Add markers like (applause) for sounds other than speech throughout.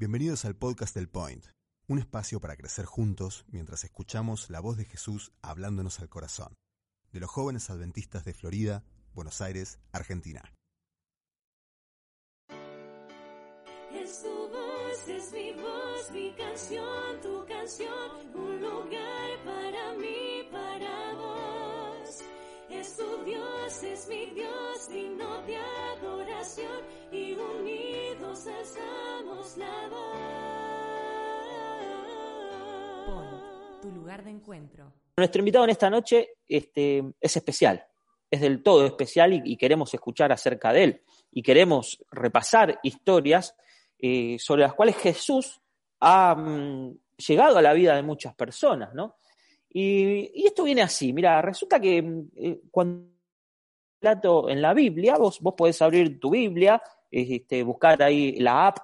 Bienvenidos al podcast del Point, un espacio para crecer juntos mientras escuchamos la voz de Jesús hablándonos al corazón, de los jóvenes adventistas de Florida, Buenos Aires, Argentina. Es tu voz, es mi voz, mi canción, tu canción, un lugar para mí, para vos. Es tu Dios, es mi Dios, digno de adoración y unidos alzamos la voz. tu lugar de encuentro. Nuestro invitado en esta noche este, es especial, es del todo especial y, y queremos escuchar acerca de él y queremos repasar historias eh, sobre las cuales Jesús ha mm, llegado a la vida de muchas personas, ¿no? Y, y esto viene así, mira, resulta que mm, eh, cuando en la Biblia, vos, vos podés abrir tu Biblia, este, buscar ahí la app,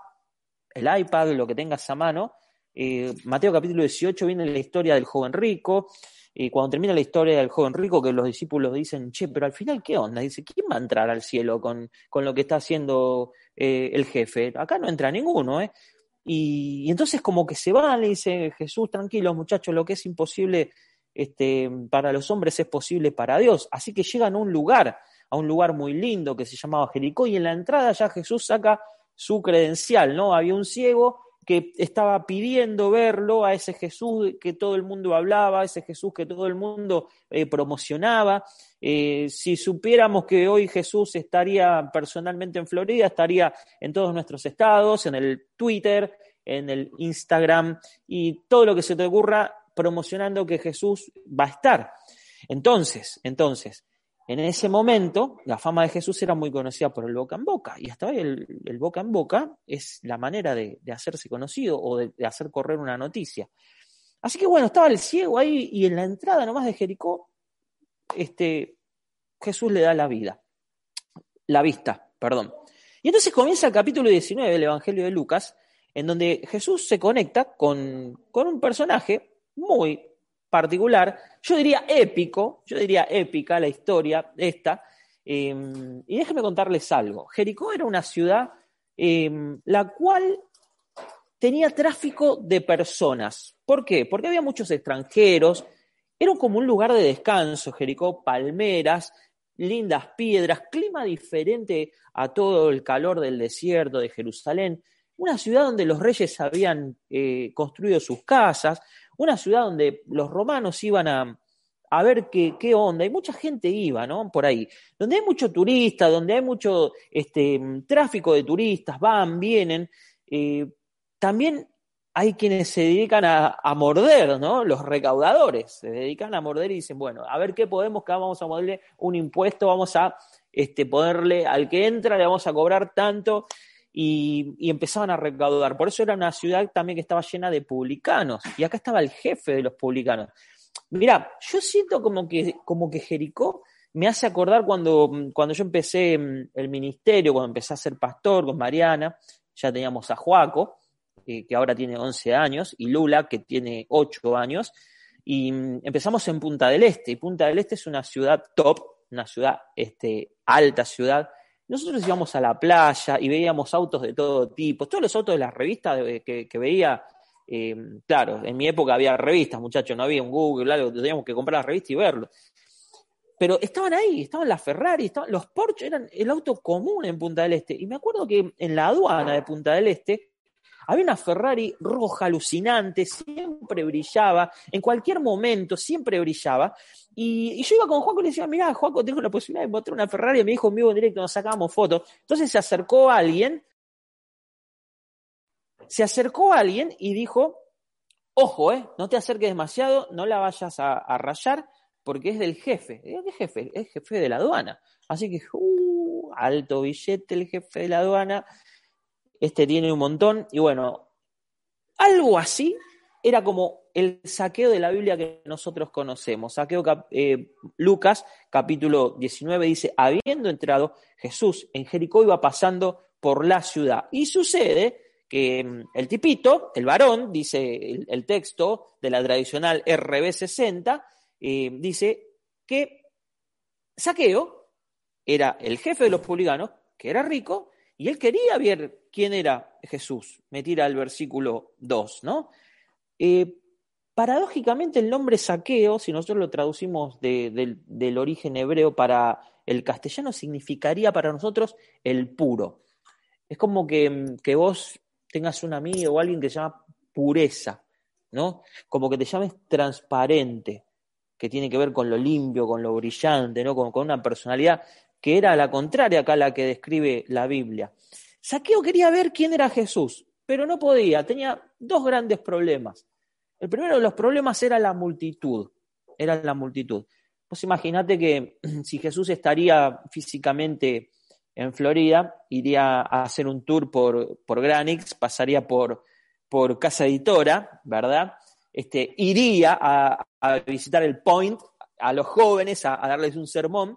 el iPad, lo que tengas a mano. Eh, Mateo capítulo 18 viene la historia del joven rico. Y cuando termina la historia del joven rico, que los discípulos dicen, che, pero al final, ¿qué onda? Dice, ¿quién va a entrar al cielo con, con lo que está haciendo eh, el jefe? Acá no entra ninguno, ¿eh? Y, entonces como que se van, le dice Jesús, tranquilo muchachos, lo que es imposible este, para los hombres es posible para Dios. Así que llegan a un lugar, a un lugar muy lindo que se llamaba Jericó, y en la entrada ya Jesús saca su credencial, ¿no? Había un ciego que estaba pidiendo verlo, a ese Jesús que todo el mundo hablaba, a ese Jesús que todo el mundo eh, promocionaba. Eh, si supiéramos que hoy Jesús estaría personalmente en Florida, estaría en todos nuestros estados, en el Twitter, en el Instagram y todo lo que se te ocurra promocionando que Jesús va a estar. Entonces, entonces, en ese momento, la fama de Jesús era muy conocida por el boca en boca, y hasta hoy el, boca en boca es la manera de, hacerse conocido o de, de, hacer correr una noticia. Así que bueno, estaba el ciego ahí y en la entrada nomás de Jericó, este, Jesús le da la vida, la vista, perdón. Y entonces comienza el capítulo 19 del Evangelio de Lucas, en donde Jesús se conecta con, con un personaje muy particular, yo diría épico, yo diría épica la historia esta. Eh, y déjenme contarles algo. Jericó era una ciudad eh, la cual tenía tráfico de personas. ¿Por qué? Porque había muchos extranjeros. Era como un lugar de descanso, Jericó, palmeras, lindas piedras, clima diferente a todo el calor del desierto de Jerusalén. Una ciudad donde los reyes habían eh, construido sus casas, una ciudad donde los romanos iban a, a ver qué, qué, onda, y mucha gente iba, ¿no? Por ahí, donde hay mucho turista, donde hay mucho este, tráfico de turistas, van, vienen, eh, también hay quienes se dedican a, a, morder, ¿no? Los recaudadores se dedican a morder y dicen, bueno, a ver qué podemos, que vamos a ponerle un impuesto, vamos a este, ponerle al que entra, le vamos a cobrar tanto y, empezaban a recaudar. Por eso era una ciudad también que estaba llena de publicanos. Y acá estaba el jefe de los publicanos. Mira, yo siento como que, como que Jericó me hace acordar cuando, cuando yo empecé el ministerio, cuando empecé a ser pastor con Mariana, ya teníamos a Juaco, eh, que ahora tiene 11 años, y Lula, que tiene 8 años, y empezamos en Punta del Este. Y Punta del Este es una ciudad top, una ciudad, este, alta ciudad, nosotros íbamos a la playa y veíamos autos de todo tipo, todos los autos de las revistas que, que veía, eh, claro, en mi época había revistas, muchachos, no había un Google, algo, teníamos que comprar la revista y verlo. Pero estaban ahí, estaban las Ferrari, estaban, los Porsche eran el auto común en Punta del Este. Y me acuerdo que en la aduana de Punta del Este había una Ferrari roja alucinante, siempre brillaba, en cualquier momento siempre brillaba. Y, yo iba con Juaco y le decía, mirá, Juaco, tengo la posibilidad de mostrar una Ferrari. Y me dijo en vivo en directo, nos sacábamos fotos. Entonces se acercó a alguien, se acercó a alguien y dijo, ojo, eh, no te acerques demasiado, no la vayas a, a rayar, porque es del jefe. ¿Qué jefe? Es jefe de la aduana. Así que, uh, alto billete el jefe de la aduana. Este tiene un montón. Y bueno, algo así era como el saqueo de la Biblia que nosotros conocemos. Saqueo eh, Lucas, capítulo 19, dice, habiendo entrado Jesús en Jericó, iba pasando por la ciudad. Y sucede que mm, el tipito, el varón, dice el, texto de la tradicional RB60, eh, dice que Saqueo era el jefe de los publicanos, que era rico, y él quería ver quién era Jesús. Me tira el versículo 2, ¿no? Eh, paradójicamente el nombre saqueo, si nosotros lo traducimos del origen hebreo para el castellano, significaría para nosotros el puro. Es como que, que vos tengas un amigo o alguien que se llama pureza, ¿no? Como que te llames transparente, que tiene que ver con lo limpio, con lo brillante, ¿no? Con, con una personalidad que era la contraria acá a la que describe la Biblia. Saqueo quería ver quién era Jesús, pero no podía, tenía dos grandes problemas. El primero de los problemas era la multitud, era la multitud. Pues imagínate que (clears throat) si Jesús estaría físicamente en Florida, iría a hacer un tour por, por Granix, pasaría por, por Casa Editora, ¿verdad? Este, iría a, visitar el Point a los jóvenes, a, darles un sermón,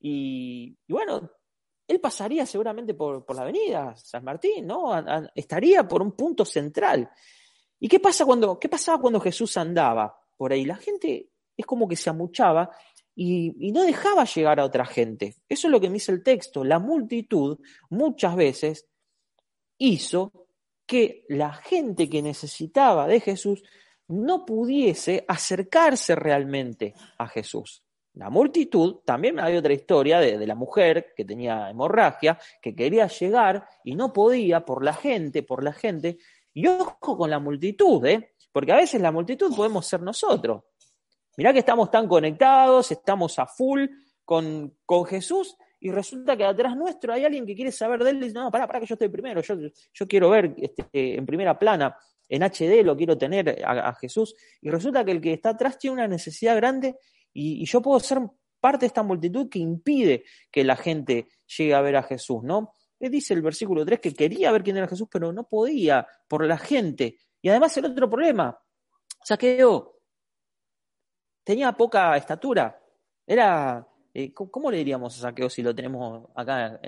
y, bueno, él pasaría seguramente por, la avenida San Martín, ¿no? estaría por un punto central. ¿Y qué, pasa cuando, qué pasaba cuando Jesús andaba por ahí? La gente es como que se amuchaba y, y, no dejaba llegar a otra gente. Eso es lo que me dice el texto. La multitud muchas veces hizo que la gente que necesitaba de Jesús no pudiese acercarse realmente a Jesús. La multitud, también hay otra historia de, la mujer que tenía hemorragia, que quería llegar y no podía por la gente, por la gente. Y ojo con la multitud, ¿eh? porque a veces la multitud podemos ser nosotros. Mirá que estamos tan conectados, estamos a full con, con Jesús y resulta que atrás nuestro hay alguien que quiere saber de él y dice, no, pará, pará que yo estoy primero, yo, yo quiero ver este, en primera plana, en HD lo quiero tener a, Jesús, y resulta que el que está atrás tiene una necesidad grande y, yo puedo ser parte de esta multitud que impide que la gente llegue a ver a Jesús, ¿no? dice el versículo 3 que quería ver quién era Jesús, pero no podía por la gente. Y además el otro problema, saqueo, tenía poca estatura. Era, eh, ¿cómo le diríamos a saqueo si lo tenemos acá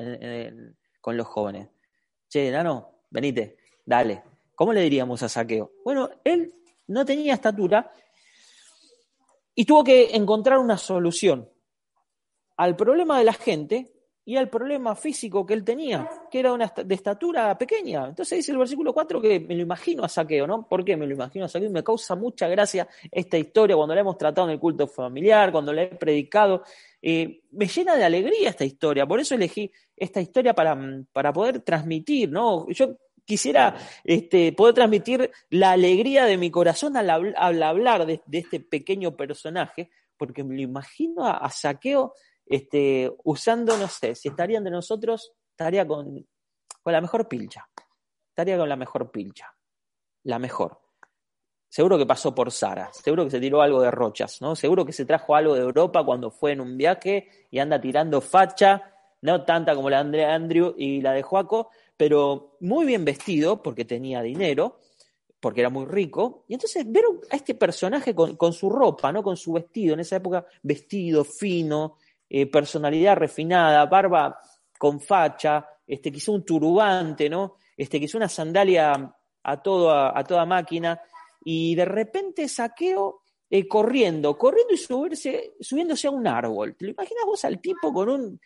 con los jóvenes? Che, Nano, venite, dale. ¿Cómo le diríamos a saqueo? Bueno, él no tenía estatura y tuvo que encontrar una solución al problema de la gente y al problema físico que él tenía, que era de estatura pequeña. Entonces dice el versículo 4 que me lo imagino a saqueo, ¿no? ¿Por qué me lo imagino a saqueo? Me causa mucha gracia esta historia cuando la hemos tratado en el culto familiar, cuando la he predicado. Eh, me llena de alegría esta historia, por eso elegí esta historia para, para poder transmitir, ¿no? Yo quisiera este, poder transmitir la alegría de mi corazón al, hablar de, este pequeño personaje, porque me lo imagino a, saqueo este, usando, no sé, si estaría entre nosotros, estaría con, con la mejor pilcha. Estaría con la mejor pilcha. La mejor. Seguro que pasó por Sara, seguro que se tiró algo de rochas, ¿no? Seguro que se trajo algo de Europa cuando fue en un viaje y anda tirando facha, no tanta como la de Andrew y la de Joaco, pero muy bien vestido porque tenía dinero, porque era muy rico. Y entonces ver a este personaje con, su ropa, ¿no? con su vestido, en esa época vestido, fino, eh, personalidad refinada, barba con facha, este, quizá un turbante, ¿no? este, quizá una sandalia a, todo, a, toda máquina, y de repente saqueo eh, corriendo, corriendo y subirse, subiéndose a un árbol. ¿Te lo imaginas vos al tipo con un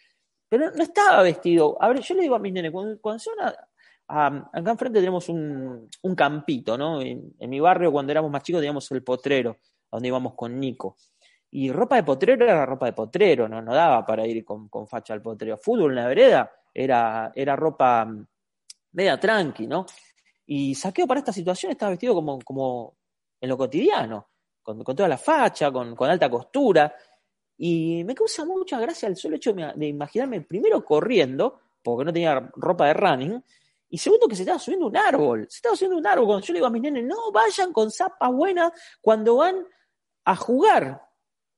pero no estaba vestido. A ver, yo le digo a mis nenes, cuando, son acá enfrente tenemos un, campito, ¿no? En, mi barrio, cuando éramos más chicos, teníamos el potrero, donde íbamos con Nico. Y ropa de potrero era ropa de potrero, no, no daba para ir con, facha al potrero. Fútbol en la vereda era, era ropa mm, media tranqui, ¿no? Y saqueo para esta situación estaba vestido como, como en lo cotidiano, con, toda la facha, con, con alta costura. Y me causa mucha gracia el solo hecho de imaginarme primero corriendo, porque no tenía ropa de running, y segundo que se estaba subiendo un árbol. Se estaba subiendo un árbol. Cuando yo le digo a mis nenes, no vayan con zapas buenas cuando van a jugar.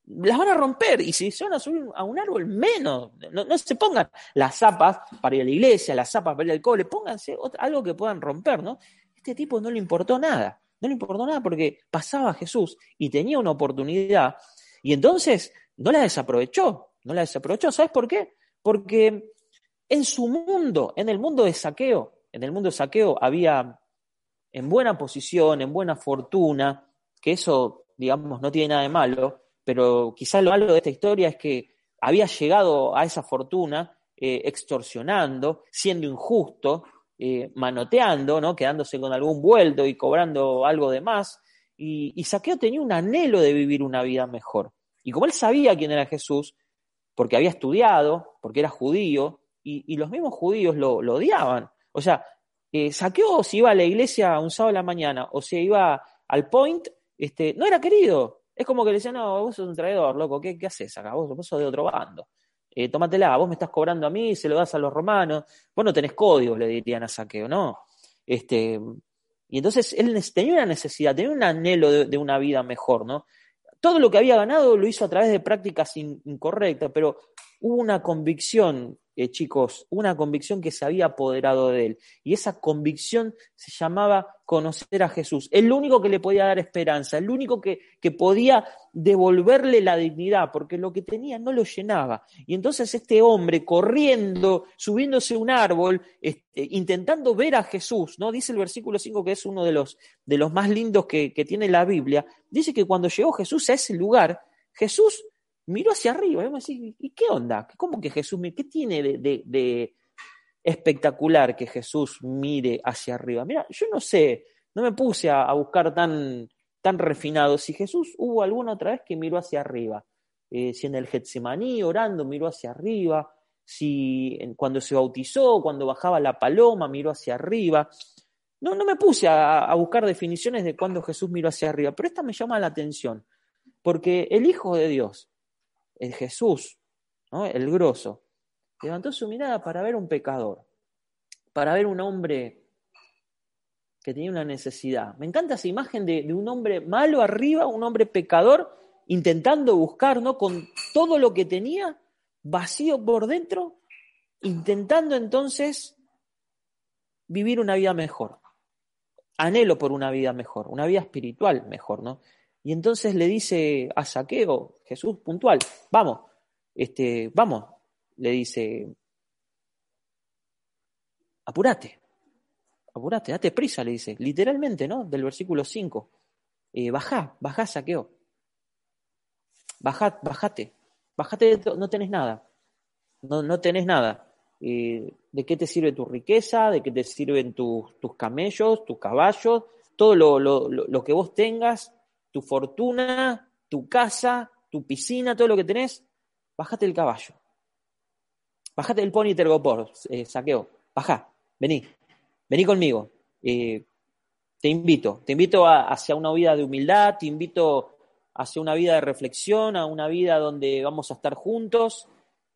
Las van a romper. Y si se van a subir a un árbol, menos. No, se pongan las zapas para ir a la iglesia, las zapas para ir al cole. Pónganse algo que puedan romper, ¿no? Este tipo no le importó nada, no le importó nada porque pasaba Jesús y tenía una oportunidad y entonces no la desaprovechó, no la desaprovechó. ¿Sabes por qué? Porque en su mundo, en el mundo de saqueo, en el mundo de saqueo había en buena posición, en buena fortuna, que eso, digamos, no tiene nada de malo, pero quizás lo malo de esta historia es que había llegado a esa fortuna eh, extorsionando, siendo injusto, eh, manoteando, ¿no? quedándose con algún vuelto y cobrando algo de más. Y, y Saqueo tenía un anhelo de vivir una vida mejor. Y como él sabía quién era Jesús, porque había estudiado, porque era judío, y, los mismos judíos lo, odiaban. O sea, eh, Saqueo si iba a la iglesia un sábado a la mañana o se iba al point, este, no era querido. Es como que le decían, no, vos sos un traidor, loco, ¿qué, haces acá? Vos, vos sos de otro bando. Eh, tómatela, vos me estás cobrando a mí, se lo das a los romanos, vos no tenés códigos, le dirían a Saqueo, ¿no? Este, y entonces él tenía una necesidad, tenía un anhelo de, de una vida mejor, ¿no? Todo lo que había ganado lo hizo a través de prácticas incorrectas, pero una convicción, eh, chicos, una convicción que se había apoderado de él. Y esa convicción se llamaba conocer a Jesús. El único que le podía dar esperanza, el único que, que podía devolverle la dignidad, porque lo que tenía no lo llenaba. Y entonces este hombre corriendo, subiéndose un árbol, este, intentando ver a Jesús, ¿no? Dice el versículo 5 que es uno de los, de los más lindos que, que tiene la Biblia, dice que cuando llegó Jesús a ese lugar, Jesús miró hacia arriba. Y ¿y qué onda? ¿Cómo que Jesús, qué tiene de, espectacular que Jesús mire hacia arriba? Mira, yo no sé, no me puse a, buscar tan, tan refinado si Jesús hubo alguna otra vez que miró hacia arriba. Eh, si en el Getsemaní orando miró hacia arriba, si cuando se bautizó, cuando bajaba la paloma miró hacia arriba. No, no me puse a, a buscar definiciones de cuándo Jesús miró hacia arriba, pero esta me llama la atención, porque el Hijo de Dios, el Jesús, ¿no? el grosso, levantó su mirada para ver un pecador, para ver un hombre que tenía una necesidad. Me encanta esa imagen de, un hombre malo arriba, un hombre pecador, intentando buscar, ¿no? Con todo lo que tenía, vacío por dentro, intentando entonces vivir una vida mejor. Anhelo por una vida mejor, una vida espiritual mejor, ¿no? Y entonces le dice a Saqueo, Jesús puntual, vamos, este, vamos, le dice, apúrate, apúrate, date prisa, le dice, literalmente, ¿no? Del versículo 5. Eh, bajá, bajá, Saqueo. Bajá, bajate, bajate, no tenés nada, no, no tenés nada. Eh, ¿De qué te sirve tu riqueza? ¿De qué te sirven tus, tus camellos, tus caballos? Todo lo, lo, lo que vos tengas tu fortuna, tu casa, tu piscina, todo lo que tenés, bájate el caballo. Bájate el pony tergopor, eh, saqueo. Bajá, vení, vení conmigo. Eh, te invito, te invito hacia una vida de humildad, te invito hacia una vida de reflexión, a una vida donde vamos a estar juntos.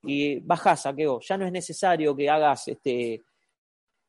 Y bajá, saqueo. Ya no es necesario que hagas este,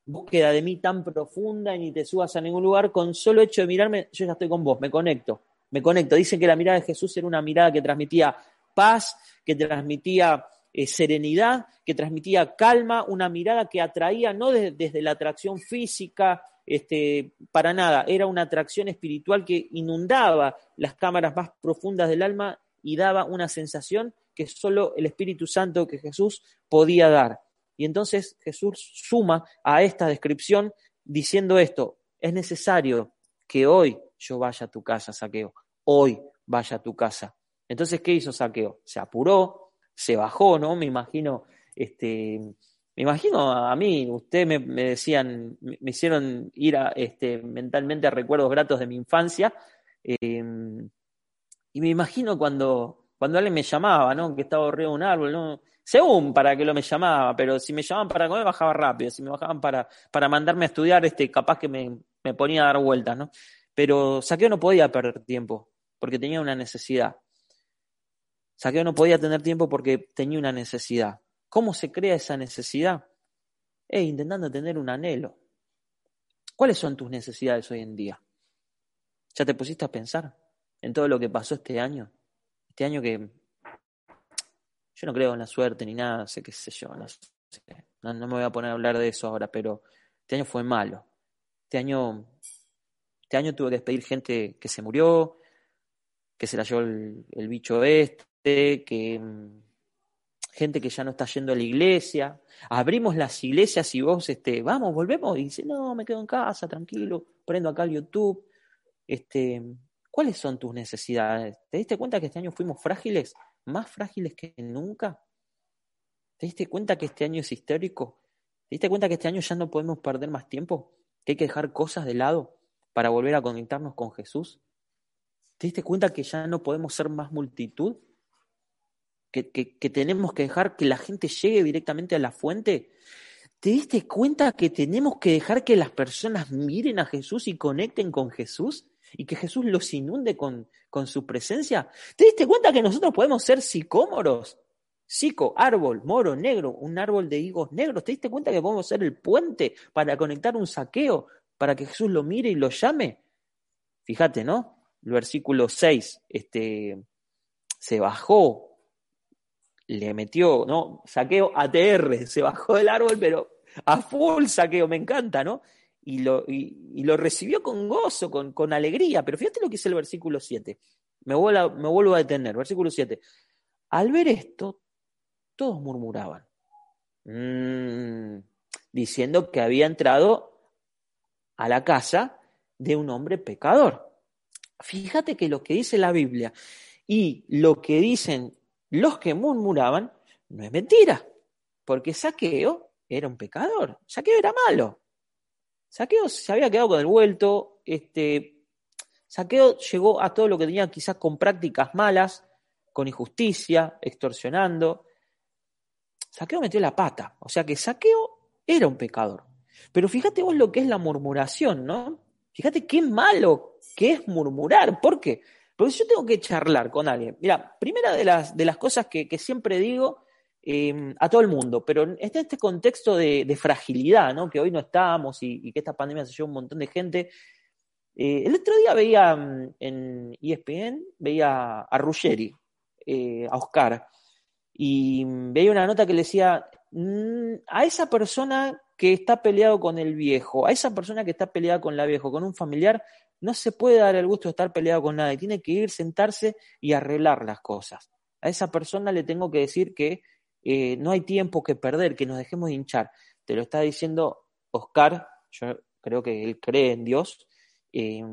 búsqueda de mí tan profunda y ni te subas a ningún lugar. Con solo hecho de mirarme, yo ya estoy con vos, me conecto me conecto. Dicen que la mirada de Jesús era una mirada que transmitía paz, que transmitía eh, serenidad, que transmitía calma, una mirada que atraía no desde la atracción física, este, para nada, era una atracción espiritual que inundaba las cámaras más profundas del alma y daba una sensación que solo el Espíritu Santo que Jesús podía dar. Y entonces Jesús suma a esta descripción diciendo esto, es necesario que hoy yo vaya a tu casa, saqueo hoy vaya a tu casa. Entonces, ¿qué hizo Saqueo? Se apuró, se bajó, ¿no? Me imagino, este, me imagino a mí, ustedes me, decían, me, hicieron ir a, este, mentalmente a recuerdos gratos de mi infancia, em, y me imagino cuando, cuando alguien me llamaba, ¿no? Que estaba arriba de un árbol, ¿no? Según para que lo me llamaba, pero si me llamaban para comer, bajaba rápido, si me bajaban para, para mandarme a estudiar, este, capaz que me, me ponía a dar vueltas, ¿no? Pero Saqueo no podía perder tiempo porque tenía una necesidad. Saqueo no podía tener tiempo porque tenía una necesidad. ¿Cómo se crea esa necesidad? Eh, intentando tener un anhelo. ¿Cuáles son tus necesidades hoy en día? ¿Ya te pusiste a pensar en todo lo que pasó este año? Este año que yo no creo en la suerte ni nada, sé qué sé yo, no, no me voy a poner a hablar de eso ahora, pero este año fue malo. Este año, este año tuve que despedir gente que se murió, que se la llevó el, bicho este, que mm, gente que ya no está yendo a la iglesia. Abrimos las iglesias y vos, este, vamos, volvemos, y dice, no, me quedo en casa, tranquilo, prendo acá el YouTube. Este, ¿Cuáles son tus necesidades? ¿Te diste cuenta que este año fuimos frágiles? ¿Más frágiles que nunca? ¿Te diste cuenta que este año es histórico? ¿Te diste cuenta que este año ya no podemos perder más tiempo? ¿Que hay que dejar cosas de lado para volver a conectarnos con Jesús? ¿Te diste cuenta que ya no podemos ser más multitud? ¿Que, que, tenemos que dejar que la gente llegue directamente a la fuente? ¿Te diste cuenta que tenemos que dejar que las personas miren a Jesús y conecten con Jesús? Y que Jesús los inunde con, con su presencia. ¿Te diste cuenta que nosotros podemos ser sicómoros? Sico, árbol, moro, negro, un árbol de higos negros. ¿Te diste cuenta que podemos ser el puente para conectar un saqueo, para que Jesús lo mire y lo llame? Fíjate, ¿no? El versículo 6, este, se bajó, le metió, ¿no? Saqueo ATR, se bajó del árbol, pero a full saqueo, me encanta, ¿no? Y lo, y, lo recibió con gozo, con, con, alegría. Pero fíjate lo que dice el versículo 7. Me vuelvo, a, me vuelvo a detener, versículo 7. Al ver esto, todos murmuraban, mmm, diciendo que había entrado a la casa de un hombre pecador. Fíjate que lo que dice la Biblia y lo que dicen los que murmuraban no es mentira, porque Saqueo era un pecador, Saqueo era malo. Saqueo se había quedado con el vuelto, este, Saqueo llegó a todo lo que tenía quizás con prácticas malas, con injusticia, extorsionando, Saqueo metió la pata. O sea que Saqueo era un pecador. Pero fíjate vos lo que es la murmuración, ¿no? Fíjate qué malo que es murmurar. ¿Por qué? Porque si yo tengo que charlar con alguien. Mira, primera de las, de las cosas que, siempre digo eh, a todo el mundo, pero en este contexto de, fragilidad, ¿no? Que hoy no estamos y, que esta pandemia se llevó un montón de gente. Eh, el otro día veía mm, en ESPN, veía a Ruggeri, eh, a Oscar, y veía una nota que le decía, mm, a esa persona que está peleado con el viejo, a esa persona que está peleada con la viejo, con un familiar, no se puede dar el gusto de estar peleado con nadie, tiene que ir, sentarse y arreglar las cosas. A esa persona le tengo que decir que eh, no hay tiempo que perder, que nos dejemos de hinchar. Te lo está diciendo Oscar, yo creo que él cree en Dios, eh,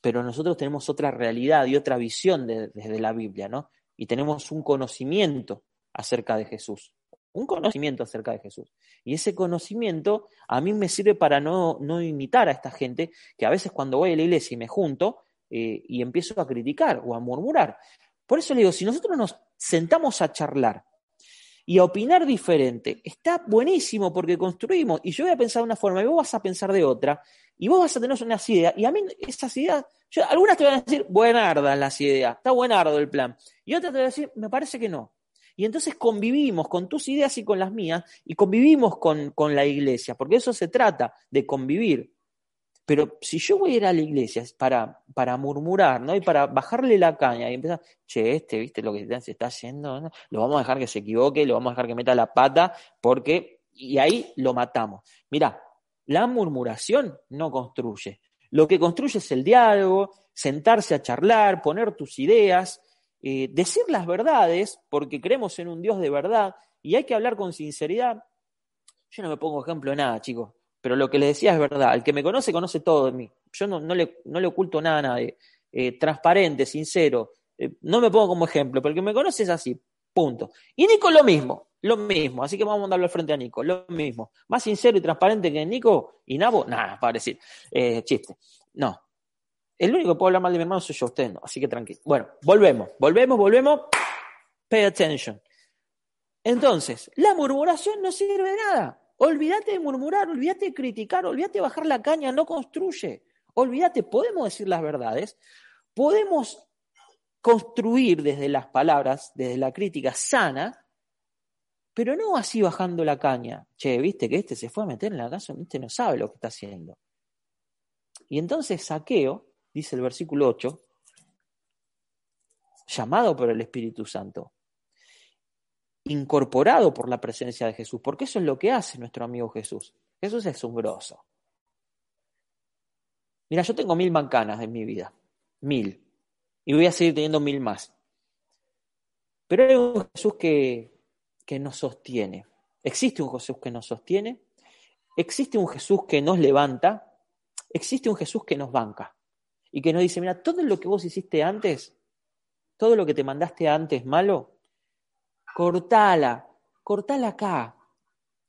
pero nosotros tenemos otra realidad y otra visión de, desde la Biblia, ¿no? Y tenemos un conocimiento acerca de Jesús, un conocimiento acerca de Jesús. Y ese conocimiento a mí me sirve para no, no imitar a esta gente que a veces cuando voy a la iglesia y me junto eh, y empiezo a criticar o a murmurar. Por eso le digo, si nosotros nos sentamos a charlar y a opinar diferente, está buenísimo porque construimos y yo voy a pensar de una forma y vos vas a pensar de otra y vos vas a tener unas ideas y a mí esas ideas, yo, algunas te van a decir, buenardas las ideas, está buenardo el plan y otras te van a decir, me parece que no. Y entonces convivimos con tus ideas y con las mías y convivimos con, con la iglesia, porque eso se trata de convivir. Pero si yo voy a ir a la iglesia para, para murmurar, ¿no? Y para bajarle la caña y empezar, che, este, ¿viste lo que se está haciendo? ¿no? Lo vamos a dejar que se equivoque, lo vamos a dejar que meta la pata, porque, y ahí lo matamos. Mira, la murmuración no construye. Lo que construye es el diálogo, sentarse a charlar, poner tus ideas, eh, decir las verdades, porque creemos en un Dios de verdad, y hay que hablar con sinceridad. Yo no me pongo ejemplo de nada, chicos, pero lo que les decía es verdad. El que me conoce, conoce todo de mí. Yo no, no, le, no le, oculto nada a nadie. Eh, transparente, sincero. Eh, no me pongo como ejemplo, pero el que me conoce es así. Punto. Y Nico lo mismo, lo mismo. Así que vamos a mandarlo al frente a Nico, lo mismo. Más sincero y transparente que Nico y Nabo, nada, para decir. chiste. No, el único que puede hablar mal de mi hermano soy yo, usted no, así que tranquilo. Bueno, volvemos, volvemos, volvemos. Pay attention. Entonces, la murmuración no sirve de nada. Olvídate de murmurar, olvídate de criticar, olvídate de bajar la caña, no construye. Olvídate, podemos decir las verdades, podemos construir desde las palabras, desde la crítica sana, pero no así bajando la caña. Che, viste que este se fue a meter en la casa, este no sabe lo que está haciendo. Y entonces Saqueo dice el versículo 8, llamado por el Espíritu Santo, incorporado por la presencia de Jesús, porque eso es lo que hace nuestro amigo Jesús. Jesús es un grosso. Mira, yo tengo mil mancanas en mi vida, mil, y voy a seguir teniendo mil más. Pero hay un Jesús que, que nos sostiene. Existe un Jesús que nos sostiene, existe un Jesús que nos levanta, existe un Jesús que nos banca y que nos dice, mira, todo lo que vos hiciste antes, todo lo que te mandaste antes malo, cortala, cortala acá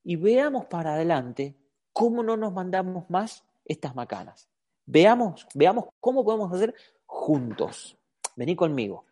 y veamos para adelante cómo no nos mandamos más estas macanas. Veamos, veamos cómo podemos hacer juntos. Vení conmigo.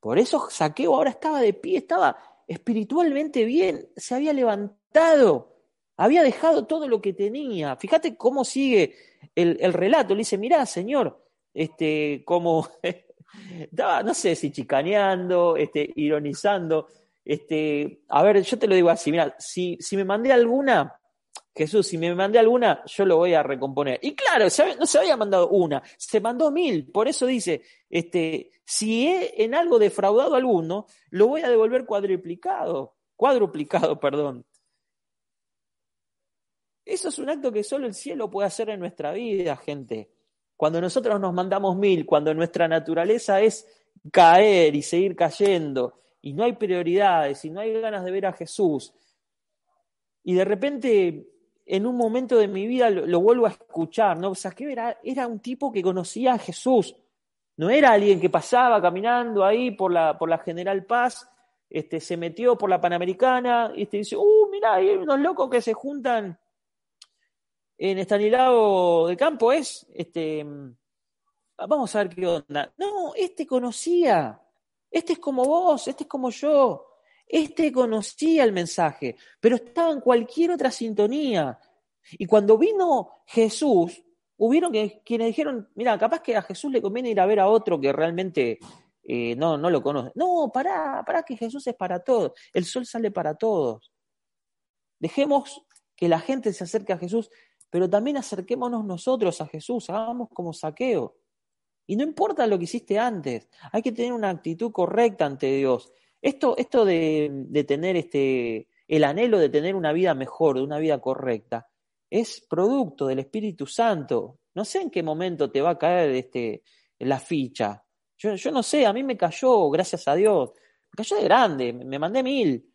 Por eso Saqueo ahora estaba de pie, estaba espiritualmente bien, se había levantado, había dejado todo lo que tenía. Fíjate cómo sigue el, el relato. Le dice, mirá, Señor, este, como (laughs) estaba, no sé si chicaneando, este, ironizando. Este, a ver, yo te lo digo así, mira, si, si me mandé alguna, Jesús, si me mandé alguna, yo lo voy a recomponer. Y claro, no se había mandado una, se mandó mil. Por eso dice, este, si he en algo defraudado alguno, lo voy a devolver cuadruplicado, cuadruplicado, (laughs) perdón. Eso es un acto que solo el cielo puede hacer en nuestra vida, gente. Cuando nosotros nos mandamos mil, cuando nuestra naturaleza es caer y seguir cayendo, y no hay prioridades, y no hay ganas de ver a Jesús, y de repente en un momento de mi vida lo, vuelvo a escuchar, ¿no? O sea, que era, un tipo que conocía a Jesús, no era alguien que pasaba caminando ahí por la, por la General Paz, este, se metió por la Panamericana, y este, dice, uh, mira, hay unos locos que se juntan en Estanislao de Campo es, este, vamos a ver qué onda. No, este conocía, este es como vos, este es como yo, este conocía el mensaje, pero estaba en cualquier otra sintonía. Y cuando vino Jesús, hubieron quienes dijeron, mira, capaz que a Jesús le conviene ir a ver a otro que realmente eh, no, no lo conoce. No, pará, pará que Jesús es para todos, el sol sale para todos. Dejemos que la gente se acerque a Jesús pero también acerquémonos nosotros a Jesús, hagamos como saqueo. Y no importa lo que hiciste antes, hay que tener una actitud correcta ante Dios. Esto, esto de, de tener este, el anhelo de tener una vida mejor, de una vida correcta, es producto del Espíritu Santo. No sé en qué momento te va a caer este, la ficha. Yo, yo no sé, a mí me cayó, gracias a Dios. Me cayó de grande, me mandé mil.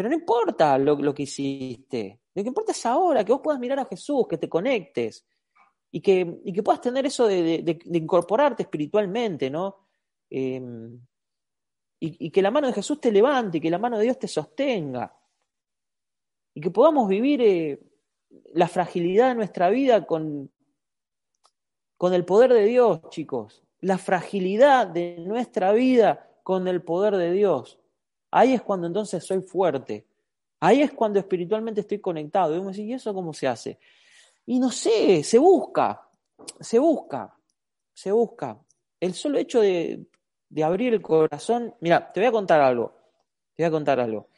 Pero no importa lo, que hiciste. Lo que importa es ahora, que vos puedas mirar a Jesús, que te conectes y que, y que puedas tener eso de, incorporarte espiritualmente, ¿no? Em, y, y, que la mano de Jesús te levante, y que la mano de Dios te sostenga. Y que podamos vivir eh, la fragilidad de nuestra vida con, con el poder de Dios, chicos. La fragilidad de nuestra vida con el poder de Dios. Ahí es cuando entonces soy fuerte. Ahí es cuando espiritualmente estoy conectado. Y me ¿y eso cómo se hace? Y no sé, se busca, se busca, se busca. El solo hecho de, de abrir el corazón, mira, te voy a contar algo, te voy a contar algo.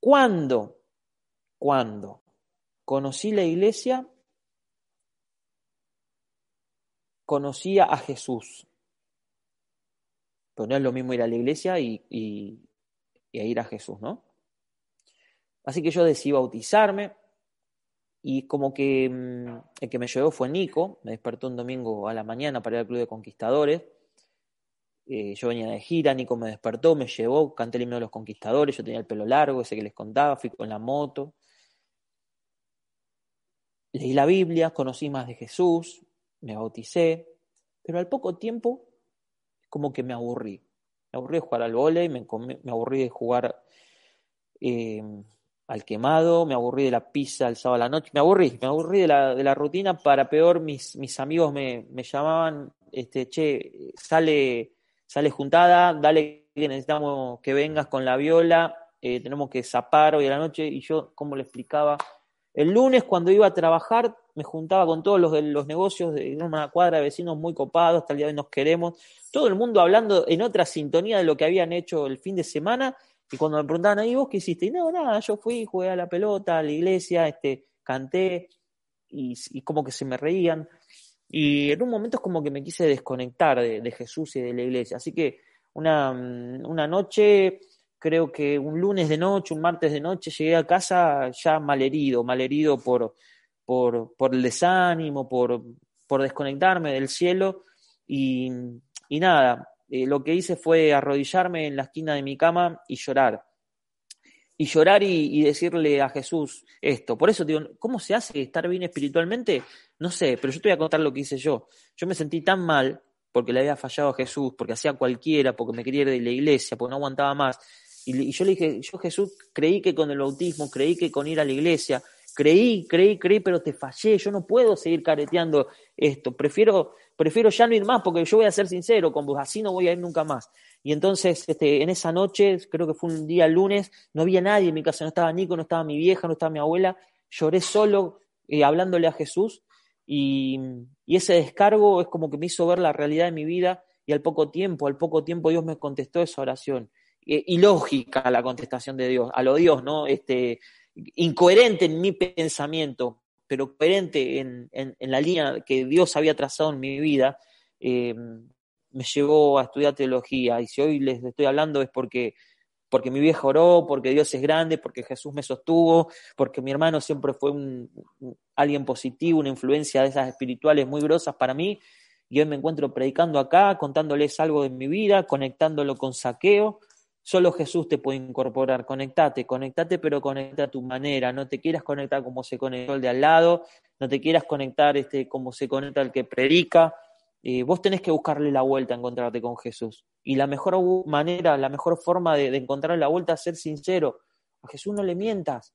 Cuando, cuando conocí la iglesia, conocía a Jesús. Pero no es lo mismo ir a la iglesia y, y ir a Jesús, ¿no? Así que yo decidí bautizarme y como que mm, el que me llevó fue Nico, me despertó un domingo a la mañana para ir al Club de Conquistadores. Eh, yo venía de gira, Nico me despertó, me llevó, canté el himno de los conquistadores, yo tenía el pelo largo, ese que les contaba, fui con la moto. Leí la Biblia, conocí más de Jesús, me bauticé, pero al poco tiempo como que me aburrí. Me aburrí de jugar al vóley, me, me aburrí de jugar eh, al quemado, me aburrí de la pizza el sábado a la noche, me aburrí, me aburrí de la, de la rutina, para peor mis, mis amigos me, me llamaban, este, che, sale, sale juntada, dale que necesitamos que vengas con la viola, eh, tenemos que zapar hoy a la noche, y yo, como le explicaba, el lunes cuando iba a trabajar me juntaba con todos los de los negocios de una cuadra de vecinos muy copados, hasta el día de hoy nos queremos, todo el mundo hablando en otra sintonía de lo que habían hecho el fin de semana, y cuando me preguntaban ahí, ¿vos qué hiciste? Y no, nada, yo fui, jugué a la pelota, a la iglesia, este, canté, y, como que se me reían. Y en un momento es como que me quise desconectar de, Jesús y de la iglesia. Así que una, mm, una noche, creo que un lunes de noche, un martes de noche, llegué a casa ya malherido, malherido por, por, por el desánimo, por, por desconectarme del cielo y, y nada, eh, lo que hice fue arrodillarme en la esquina de mi cama y llorar. Y llorar y, decirle a Jesús esto. Por eso digo, ¿cómo se hace estar bien espiritualmente? No sé, pero yo te voy a contar lo que hice yo. Yo me sentí tan mal porque le había fallado a Jesús, porque hacía cualquiera, porque me quería ir de la iglesia, porque no aguantaba más. Y yo le dije, yo Jesús creí que con el bautismo, creí que con ir a la iglesia, creí, creí, creí, pero te fallé, yo no puedo seguir careteando esto, prefiero, prefiero ya no ir más porque yo voy a ser sincero con vos, así no voy a ir nunca más. Y entonces, este, en esa noche, creo que fue un día lunes, no había nadie en mi casa, no estaba Nico, no estaba mi vieja, no estaba mi abuela, lloré solo eh, hablándole a Jesús y, y ese descargo es como que me hizo ver la realidad de mi vida y al poco tiempo, al poco tiempo Dios me contestó esa oración. Eh, ilógica la contestación de Dios, a lo Dios, ¿no? Este, incoherente en mi pensamiento, pero coherente en, en, la línea que Dios había trazado en mi vida, eh, me llevó a estudiar teología. Y si hoy les estoy hablando es porque, porque mi vieja oró, porque Dios es grande, porque Jesús me sostuvo, porque mi hermano siempre fue alguien positivo, una influencia de esas espirituales muy grosas para mí. Y hoy me encuentro predicando acá, contándoles algo de mi vida, conectándolo con saqueo, Solo Jesús te puede incorporar. Conectate, conectate, pero conecta a tu manera. No te quieras conectar como se conectó el de al lado, no te quieras conectar este, como se conecta el que predica. Eh, vos tenés que buscarle la vuelta a encontrarte con Jesús. Y la mejor manera, la mejor forma de, encontrar la vuelta es ser sincero. A Jesús no le mientas.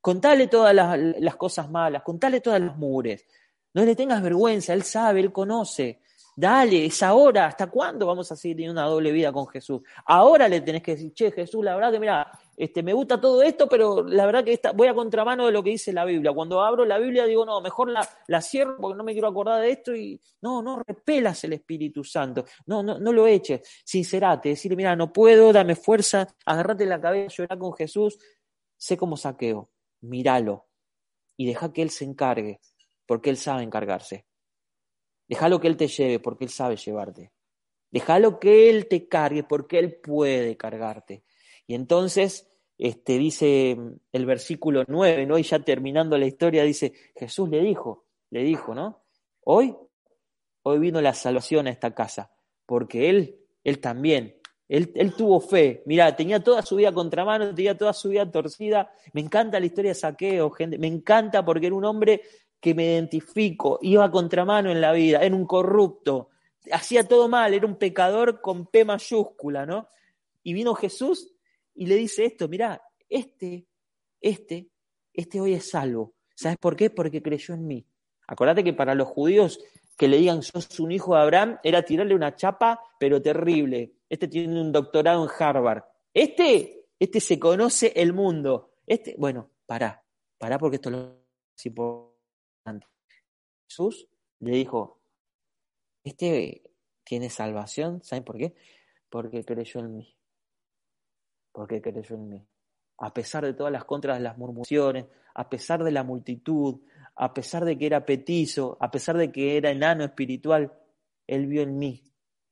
Contale todas las, cosas malas, contale todas las mures. No le tengas vergüenza, Él sabe, Él conoce. Dale, es ahora. ¿Hasta cuándo vamos a seguir teniendo una doble vida con Jesús? Ahora le tenés que decir, che, Jesús, la verdad que mira, este, me gusta todo esto, pero la verdad que esta, voy a contramano de lo que dice la Biblia. Cuando abro la Biblia digo, no, mejor la, la cierro porque no me quiero acordar de esto y no, no repelas el Espíritu Santo. No, no, no lo eches. Sincerate, decirle, mira, no puedo, dame fuerza, agarrate la cabeza, llorar con Jesús. Sé como saqueo, míralo y deja que Él se encargue, porque Él sabe encargarse. Déjalo que Él te lleve porque Él sabe llevarte. Déjalo que Él te cargue porque Él puede cargarte. Y entonces, este, dice el versículo 9, ¿no? Y ya terminando la historia, dice, Jesús le dijo, le dijo, ¿no? Hoy, hoy vino la salvación a esta casa, porque Él, Él también, Él, él tuvo fe. Mira, tenía toda su vida contramano, tenía toda su vida torcida. Me encanta la historia de saqueo, gente. Me encanta porque era un hombre que me identifico, iba a contramano en la vida, era un corrupto, hacía todo mal, era un pecador con P mayúscula, ¿no? Y vino Jesús y le dice esto, mirá, este, este, este hoy es salvo. ¿Sabes por qué? Porque creyó en mí. Acordate que para los judíos que le digan sos un hijo de Abraham era tirarle una chapa, pero terrible. Este tiene un doctorado en Harvard. Este, este se conoce el mundo. Este, bueno, pará, pará porque esto lo Jesús le dijo, este tiene salvación, ¿saben por qué? Porque creyó en mí. Porque creyó en mí. A pesar de todas las contras las murmuraciones, a pesar de la multitud, a pesar de que era petizo, a pesar de que era enano espiritual, él vio en mí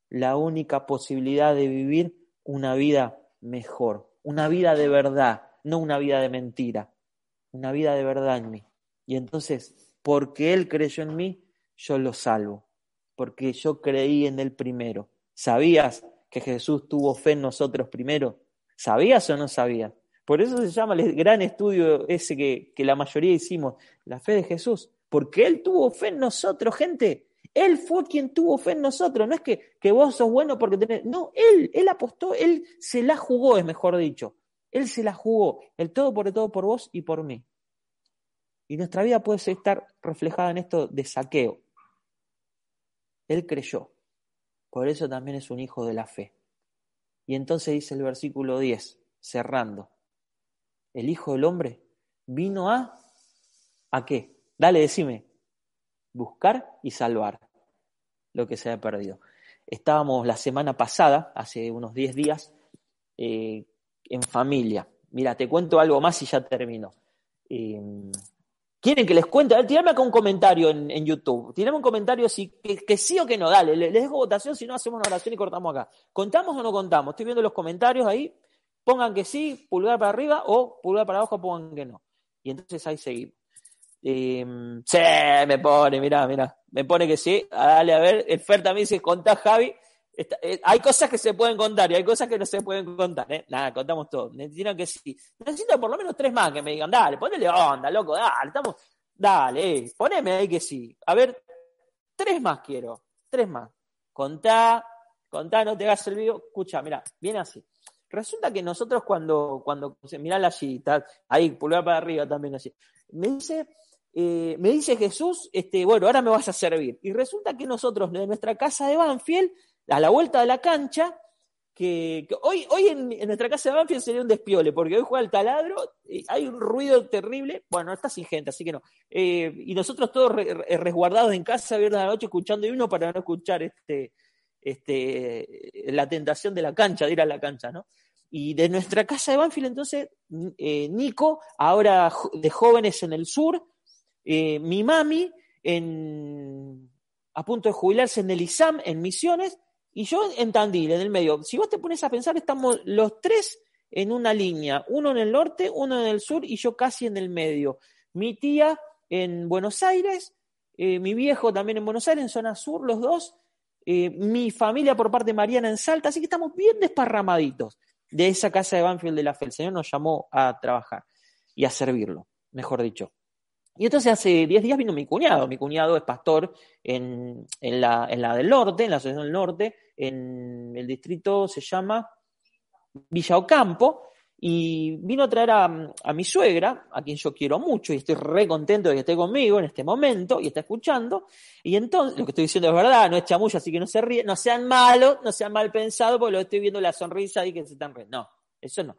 la única posibilidad de vivir una vida mejor, una vida de verdad, no una vida de mentira, una vida de verdad en mí. Y entonces porque Él creyó en mí, yo lo salvo, porque yo creí en Él primero. ¿Sabías que Jesús tuvo fe en nosotros primero? ¿Sabías o no sabías? Por eso se llama el gran estudio ese que, que la mayoría hicimos, la fe de Jesús, porque Él tuvo fe en nosotros, gente. Él fue quien tuvo fe en nosotros. No es que, que vos sos bueno porque tenés. No, Él, Él apostó, Él se la jugó, es mejor dicho. Él se la jugó. El todo por el todo por vos y por mí. Y nuestra vida puede estar reflejada en esto de saqueo. Él creyó. Por eso también es un hijo de la fe. Y entonces dice el versículo 10, cerrando. El Hijo del Hombre vino a... ¿A qué? Dale, decime. Buscar y salvar lo que se ha perdido. Estábamos la semana pasada, hace unos 10 días, eh, en familia. Mira, te cuento algo más y ya termino. Eh, ¿Quieren que les cuente? A ver, tirame acá un comentario en, YouTube. Tirame un comentario si, que, sí o que no. Dale, les dejo votación, si no hacemos una oración y cortamos acá. ¿Contamos o no contamos? Estoy viendo los comentarios ahí. Pongan que sí, pulgar para arriba, o pulgar para abajo, pongan que no. Y entonces ahí seguimos. Eh, sí, me pone, mirá, mirá, me pone que sí. Dale, a ver, el Fer también dice, contá, Javi. Eh, hay cosas que se pueden contar y hay cosas que no se pueden contar. ¿eh? Nada, contamos todo. Necesitan que sí. Necesito por lo menos tres más que me digan, dale, ponele onda, loco, dale, estamos. Dale, eh, poneme ahí que sí. A ver, tres más quiero, tres más. Contá, contá, no te hagas el vivo. Escucha, mira, viene así. Resulta que nosotros cuando, cuando mirá allí, está ahí, pulgar para arriba también así. Me dice, eh, me dice Jesús, este, bueno, ahora me vas a servir. Y resulta que nosotros, de nuestra casa de Banfield, a la vuelta de la cancha, que, hoy, hoy en, nuestra casa de Banfield sería un despiole, porque hoy juega el taladro, y hay un ruido terrible, bueno, no está sin gente, así que no. Eh, y nosotros todos re- re- resguardados en casa, viernes a la noche, escuchando himno para no escuchar este, este, la tentación de la cancha, de ir a la cancha, ¿no? Y de nuestra casa de Banfield, entonces, eh, Nico, ahora de jóvenes en el sur, eh, mi mami en, a punto de jubilarse en el ISAM, en Misiones, y yo en Tandil, en el medio. Si vos te pones a pensar, estamos los tres en una línea, uno en el norte, uno en el sur y yo casi en el medio. Mi tía en Buenos Aires, eh, mi viejo también en Buenos Aires, en zona sur, los dos, eh, mi familia por parte de Mariana en Salta, así que estamos bien desparramaditos de esa casa de Banfield de la Fe. El Señor nos llamó a trabajar y a servirlo, mejor dicho. Y entonces hace 10 días vino mi cuñado. Mi cuñado es pastor en, en la, en la del norte, en la asociación del norte, en el distrito se llama Villa Ocampo, y vino a traer a, a mi suegra, a quien yo quiero mucho, y estoy re contento de que esté conmigo en este momento y está escuchando. Y entonces, lo que estoy diciendo es verdad, no es chamulla, así que no se ríen, no sean malos, no sean mal pensados, porque lo estoy viendo la sonrisa y que se están riendo. No, eso no.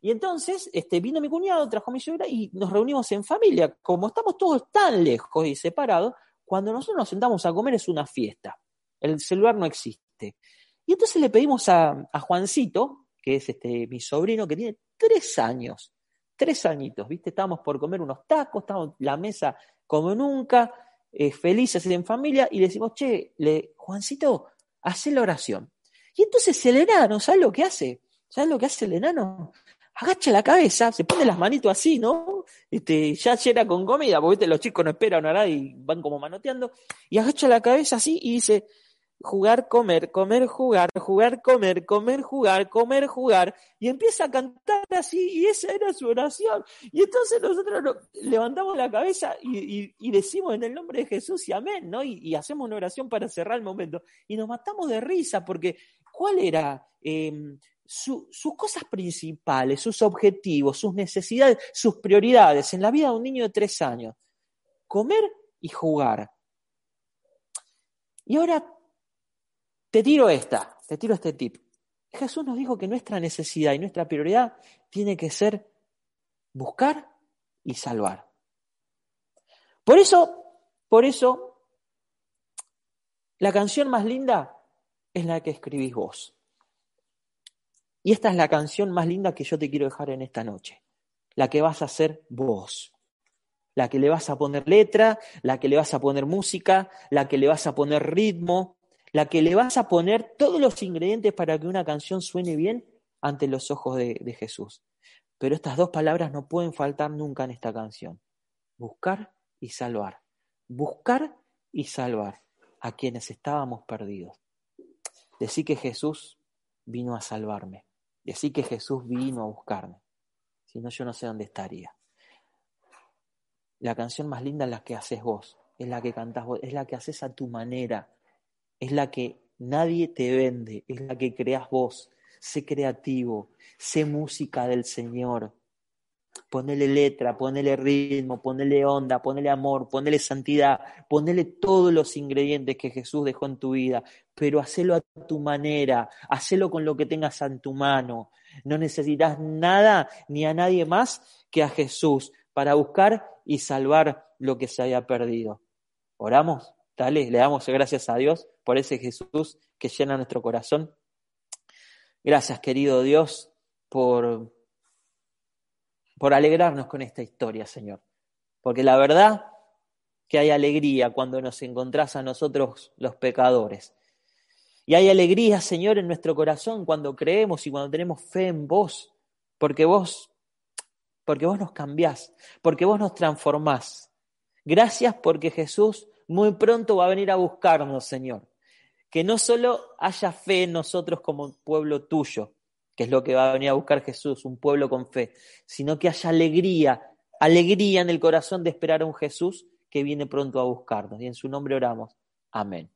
Y entonces este, vino mi cuñado, trajo mi suegra y nos reunimos en familia. Como estamos todos tan lejos y separados, cuando nosotros nos sentamos a comer es una fiesta. El celular no existe. Y entonces le pedimos a, a Juancito, que es este, mi sobrino, que tiene tres años, tres añitos, ¿viste? Estábamos por comer unos tacos, estábamos la mesa como nunca, eh, felices en familia, y le decimos, che, le, Juancito, hace la oración. Y entonces el enano, ¿sabes lo que hace? ¿Sabes lo que hace el enano? Agacha la cabeza, se pone las manitos así, ¿no? Este, ya llena con comida, porque los chicos no esperan nada y van como manoteando, y agacha la cabeza así y dice, jugar, comer, comer, jugar, jugar, comer, comer, jugar, comer, jugar, y empieza a cantar así, y esa era su oración. Y entonces nosotros nos levantamos la cabeza y, y, y decimos en el nombre de Jesús y amén, ¿no? Y, y, hacemos una oración para cerrar el momento. Y nos matamos de risa, porque ¿cuál era? Eh, su, sus cosas principales, sus objetivos, sus necesidades, sus prioridades en la vida de un niño de tres años. Comer y jugar. Y ahora te tiro esta, te tiro este tip. Jesús nos dijo que nuestra necesidad y nuestra prioridad tiene que ser buscar y salvar. Por eso, por eso, la canción más linda es la que escribís vos. Y esta es la canción más linda que yo te quiero dejar en esta noche. La que vas a hacer vos. La que le vas a poner letra, la que le vas a poner música, la que le vas a poner ritmo, la que le vas a poner todos los ingredientes para que una canción suene bien ante los ojos de, de Jesús. Pero estas dos palabras no pueden faltar nunca en esta canción. Buscar y salvar. Buscar y salvar a quienes estábamos perdidos. Decir que Jesús vino a salvarme. Decir que Jesús vino a buscarme. Si no, yo no sé dónde estaría. La canción más linda es la que haces vos, es la que cantás vos, es la que haces a tu manera, es la que nadie te vende, es la que creas vos. Sé creativo, sé música del Señor. Ponele letra, ponele ritmo, ponele onda, ponele amor, ponele santidad, ponele todos los ingredientes que Jesús dejó en tu vida, pero hacelo a tu manera, hacelo con lo que tengas en tu mano. No necesitas nada ni a nadie más que a Jesús para buscar y salvar lo que se haya perdido. Oramos, dale, le damos gracias a Dios por ese Jesús que llena nuestro corazón. Gracias, querido Dios, por por alegrarnos con esta historia, Señor. Porque la verdad que hay alegría cuando nos encontrás a nosotros los pecadores. Y hay alegría, Señor, en nuestro corazón cuando creemos y cuando tenemos fe en vos, porque vos porque vos nos cambiás, porque vos nos transformás. Gracias porque Jesús muy pronto va a venir a buscarnos, Señor. Que no solo haya fe en nosotros como pueblo tuyo, que es lo que va a venir a buscar Jesús, un pueblo con fe, sino que haya alegría, alegría en el corazón de esperar a un Jesús que viene pronto a buscarnos. Y en su nombre oramos. Amén.